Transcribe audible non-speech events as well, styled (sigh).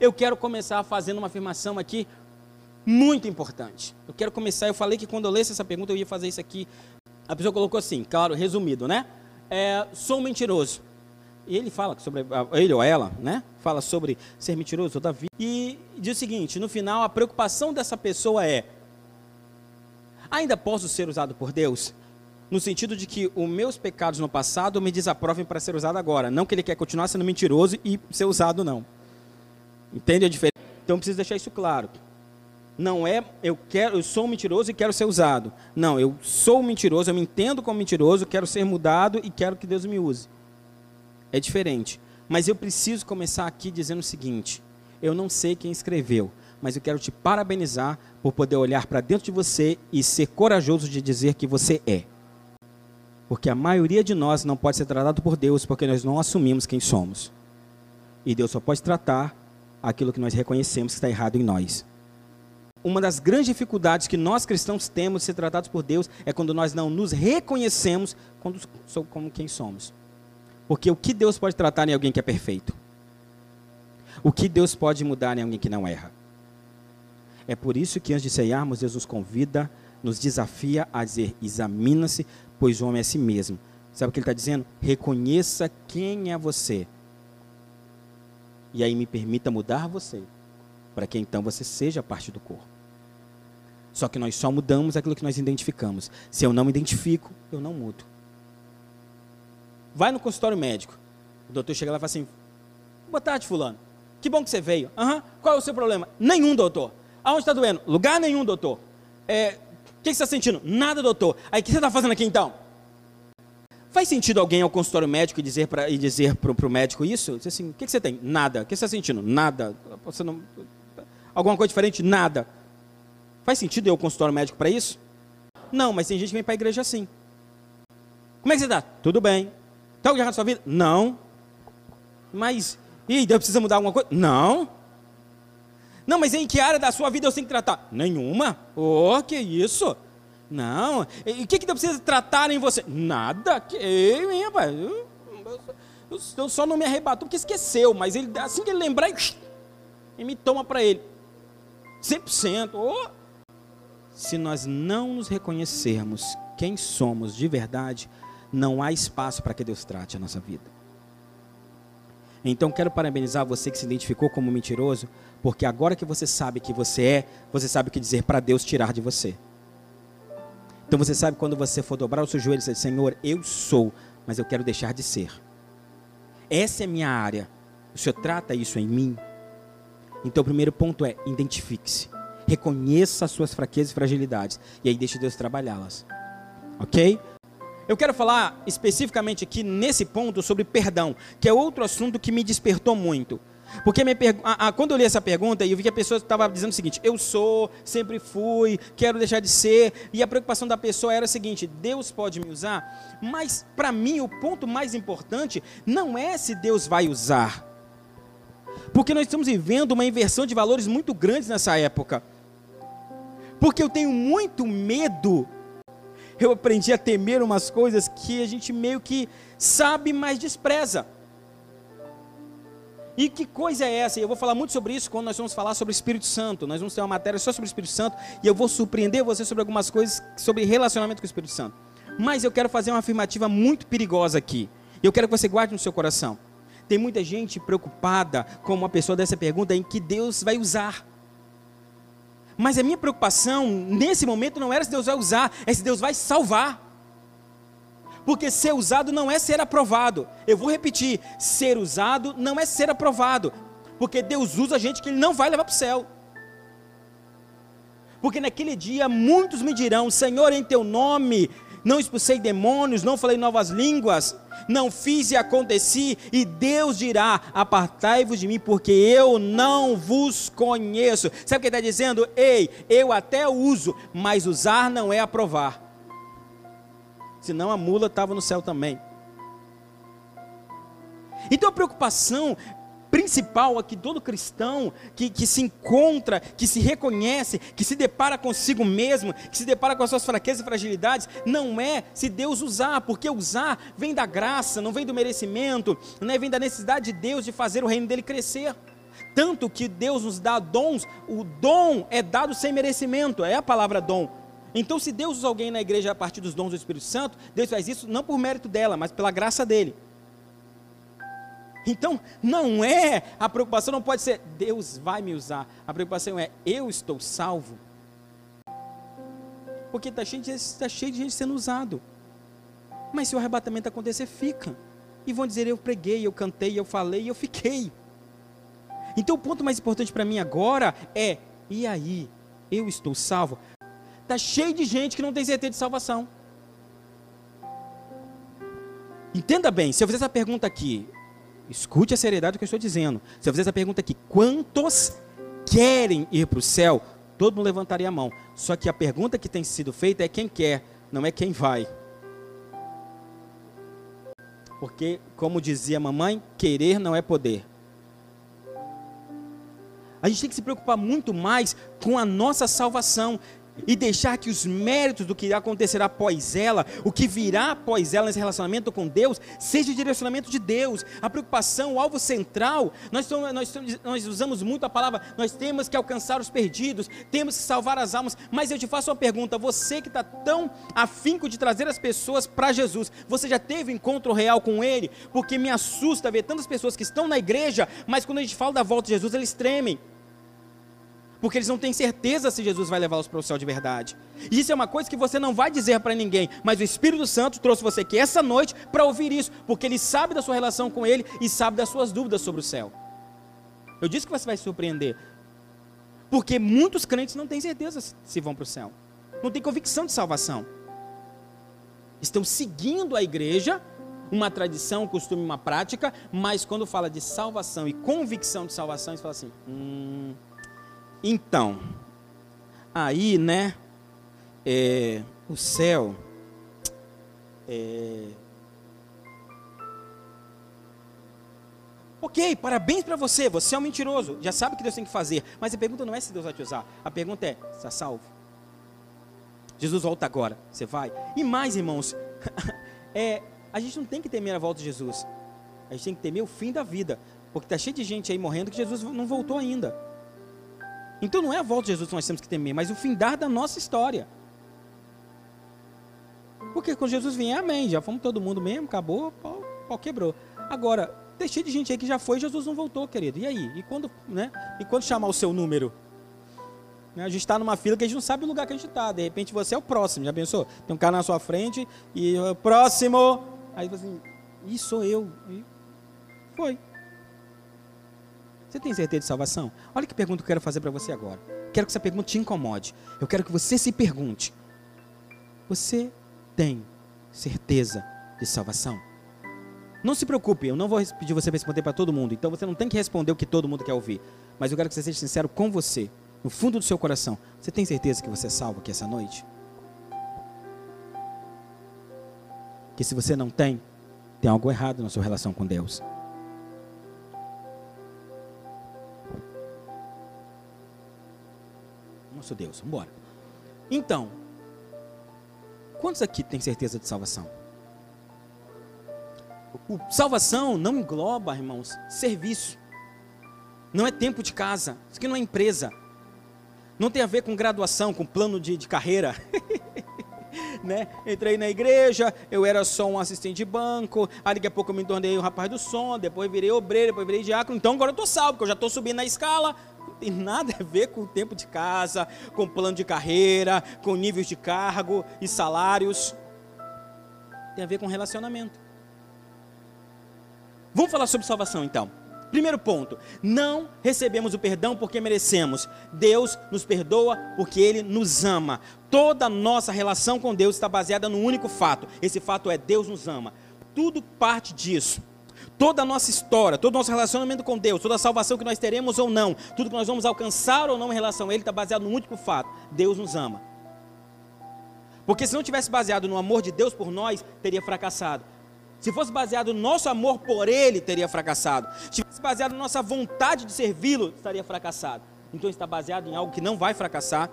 eu quero começar fazendo uma afirmação aqui muito importante. Eu quero começar, eu falei que quando eu lesse essa pergunta eu ia fazer isso aqui. A pessoa colocou assim, claro, resumido, né? É, sou mentiroso. E ele fala sobre, ele ou ela, né? Fala sobre ser mentiroso, Davi. E diz o seguinte: no final, a preocupação dessa pessoa é: ainda posso ser usado por Deus? No sentido de que os meus pecados no passado me desaprovem para ser usado agora. Não que ele quer continuar sendo mentiroso e ser usado, não. Entende a diferença? Então preciso deixar isso claro. Não é eu quero, eu sou um mentiroso e quero ser usado. Não, eu sou um mentiroso, eu me entendo como mentiroso, quero ser mudado e quero que Deus me use. É diferente. Mas eu preciso começar aqui dizendo o seguinte: eu não sei quem escreveu, mas eu quero te parabenizar por poder olhar para dentro de você e ser corajoso de dizer que você é. Porque a maioria de nós não pode ser tratado por Deus porque nós não assumimos quem somos. E Deus só pode tratar aquilo que nós reconhecemos que está errado em nós. Uma das grandes dificuldades que nós cristãos temos de ser tratados por Deus é quando nós não nos reconhecemos como quem somos. Porque o que Deus pode tratar em alguém que é perfeito? O que Deus pode mudar em alguém que não erra? É por isso que antes de ceiarmos, Deus nos convida, nos desafia a dizer: examina-se, pois o homem é si mesmo. Sabe o que ele está dizendo? Reconheça quem é você. E aí me permita mudar você, para que então você seja parte do corpo. Só que nós só mudamos aquilo que nós identificamos. Se eu não me identifico, eu não mudo. Vai no consultório médico. O doutor chega lá e fala assim: Boa tarde, Fulano. Que bom que você veio. Uhum. Qual é o seu problema? Nenhum, doutor. Aonde está doendo? Lugar nenhum, doutor. É, o que você está sentindo? Nada, doutor. Aí, o que você está fazendo aqui então? Faz sentido alguém ao consultório médico e dizer para e dizer para o médico isso? Dizer assim, o que, que você tem? Nada. O que você está sentindo? Nada. Você não... Alguma coisa diferente? Nada. Faz sentido ir ao consultório médico para isso? Não, mas tem gente que vem para a igreja assim. Como é que você está? Tudo bem. Está algo errado na sua vida? Não. Mas, e Deus precisa mudar alguma coisa? Não. Não, mas em que área da sua vida eu tenho que tratar? Nenhuma. Oh, que isso? Não. E o que, que Deus precisa tratar em você? Nada. Que, eu, hein? Eu, eu, eu, só não me arrebatou porque esqueceu, mas ele, assim que ele lembrar, ele me toma para ele. 100%. Oh. Se nós não nos reconhecermos quem somos de verdade, não há espaço para que Deus trate a nossa vida. Então quero parabenizar você que se identificou como mentiroso, porque agora que você sabe que você é, você sabe o que dizer para Deus tirar de você. Então você sabe quando você for dobrar os seus joelhos e dizer, Senhor, eu sou, mas eu quero deixar de ser. Essa é a minha área. O Senhor trata isso em mim. Então o primeiro ponto é, identifique-se. Reconheça as suas fraquezas e fragilidades. E aí deixe Deus trabalhá-las. Ok? Eu quero falar especificamente aqui nesse ponto sobre perdão, que é outro assunto que me despertou muito. Porque quando eu li essa pergunta, eu vi que a pessoa estava dizendo o seguinte: eu sou, sempre fui, quero deixar de ser. E a preocupação da pessoa era a seguinte: Deus pode me usar. Mas para mim, o ponto mais importante não é se Deus vai usar. Porque nós estamos vivendo uma inversão de valores muito grandes nessa época. Porque eu tenho muito medo. Eu aprendi a temer umas coisas que a gente meio que sabe, mas despreza. E que coisa é essa? E eu vou falar muito sobre isso quando nós vamos falar sobre o Espírito Santo. Nós vamos ter uma matéria só sobre o Espírito Santo e eu vou surpreender você sobre algumas coisas sobre relacionamento com o Espírito Santo. Mas eu quero fazer uma afirmativa muito perigosa aqui. Eu quero que você guarde no seu coração. Tem muita gente preocupada com uma pessoa dessa pergunta em que Deus vai usar. Mas a minha preocupação nesse momento não era se Deus vai usar, é se Deus vai salvar. Porque ser usado não é ser aprovado. Eu vou repetir: ser usado não é ser aprovado. Porque Deus usa gente que Ele não vai levar para o céu. Porque naquele dia muitos me dirão: Senhor, em teu nome não expulsei demônios, não falei novas línguas, não fiz e aconteci, e Deus dirá: Apartai-vos de mim, porque eu não vos conheço. Sabe o que ele está dizendo? Ei, eu até uso, mas usar não é aprovar senão a mula estava no céu também. Então a preocupação principal aqui, todo cristão que, que se encontra, que se reconhece, que se depara consigo mesmo, que se depara com as suas fraquezas e fragilidades, não é se Deus usar, porque usar vem da graça, não vem do merecimento, não é, vem da necessidade de Deus de fazer o reino dele crescer. Tanto que Deus nos dá dons, o dom é dado sem merecimento, é a palavra dom. Então, se Deus usa alguém na igreja a partir dos dons do Espírito Santo, Deus faz isso não por mérito dela, mas pela graça dele. Então, não é, a preocupação não pode ser, Deus vai me usar. A preocupação é, eu estou salvo. Porque está cheio, tá cheio de gente sendo usado. Mas se o arrebatamento acontecer, fica. E vão dizer, eu preguei, eu cantei, eu falei, eu fiquei. Então o ponto mais importante para mim agora é: e aí? Eu estou salvo? Está cheio de gente que não tem certeza de salvação. Entenda bem, se eu fizer essa pergunta aqui, escute a seriedade do que eu estou dizendo. Se eu fizer essa pergunta aqui, quantos querem ir para o céu? Todo mundo levantaria a mão. Só que a pergunta que tem sido feita é quem quer, não é quem vai. Porque, como dizia a mamãe, querer não é poder. A gente tem que se preocupar muito mais com a nossa salvação e deixar que os méritos do que acontecerá após ela, o que virá após ela nesse relacionamento com Deus, seja o direcionamento de Deus. A preocupação, o alvo central, nós, nós, nós usamos muito a palavra, nós temos que alcançar os perdidos, temos que salvar as almas, mas eu te faço uma pergunta, você que está tão afinco de trazer as pessoas para Jesus, você já teve encontro real com Ele? Porque me assusta ver tantas pessoas que estão na igreja, mas quando a gente fala da volta de Jesus, eles tremem porque eles não têm certeza se Jesus vai levá-los para o céu de verdade. E isso é uma coisa que você não vai dizer para ninguém, mas o Espírito Santo trouxe você aqui essa noite para ouvir isso, porque ele sabe da sua relação com ele e sabe das suas dúvidas sobre o céu. Eu disse que você vai se surpreender, porque muitos crentes não têm certeza se vão para o céu, não têm convicção de salvação, estão seguindo a igreja, uma tradição, um costume, uma prática, mas quando fala de salvação e convicção de salvação, eles falam assim: hum então, aí, né, é, o céu, é, Ok, parabéns para você, você é um mentiroso, já sabe o que Deus tem que fazer, mas a pergunta não é se Deus vai te usar, a pergunta é: está salvo? Jesus volta agora, você vai? E mais, irmãos, (laughs) é, a gente não tem que temer a volta de Jesus, a gente tem que temer o fim da vida, porque está cheio de gente aí morrendo que Jesus não voltou ainda. Então não é a volta de Jesus que nós temos que temer, mas o findar da nossa história. Porque quando Jesus vier, amém. Já fomos todo mundo mesmo, acabou, pau, pau quebrou. Agora, tem cheio de gente aí que já foi Jesus não voltou, querido. E aí? E quando, né? E quando chamar o seu número? Né, a gente está numa fila que a gente não sabe o lugar que a gente está. De repente você é o próximo, já pensou? Tem um cara na sua frente e próximo. Aí você, assim, e sou eu. E foi. Você tem certeza de salvação? Olha que pergunta que eu quero fazer para você agora. Quero que essa pergunta te incomode. Eu quero que você se pergunte: Você tem certeza de salvação? Não se preocupe, eu não vou pedir você para responder para todo mundo. Então você não tem que responder o que todo mundo quer ouvir. Mas eu quero que você seja sincero com você, no fundo do seu coração. Você tem certeza que você é salvo aqui essa noite? Que se você não tem, tem algo errado na sua relação com Deus. Nosso Deus. Vamos embora. Então, quantos aqui têm certeza de salvação? O, salvação não engloba, irmãos, serviço. Não é tempo de casa. Isso aqui não é empresa. Não tem a ver com graduação, com plano de, de carreira. (laughs) né? Entrei na igreja, eu era só um assistente de banco, aí daqui a pouco eu me tornei o rapaz do som, depois virei obreiro, depois virei diácono, então agora eu estou salvo, porque eu já estou subindo na escala, tem nada a ver com o tempo de casa, com plano de carreira, com níveis de cargo e salários. Tem a ver com relacionamento. Vamos falar sobre salvação então. Primeiro ponto: não recebemos o perdão porque merecemos. Deus nos perdoa porque Ele nos ama. Toda nossa relação com Deus está baseada no único fato: esse fato é Deus nos ama. Tudo parte disso. Toda a nossa história, todo o nosso relacionamento com Deus, toda a salvação que nós teremos ou não, tudo que nós vamos alcançar ou não em relação a Ele, está baseado no único fato: Deus nos ama. Porque se não tivesse baseado no amor de Deus por nós, teria fracassado. Se fosse baseado no nosso amor por Ele, teria fracassado. Se fosse baseado na nossa vontade de servi-lo, estaria fracassado. Então está baseado em algo que não vai fracassar,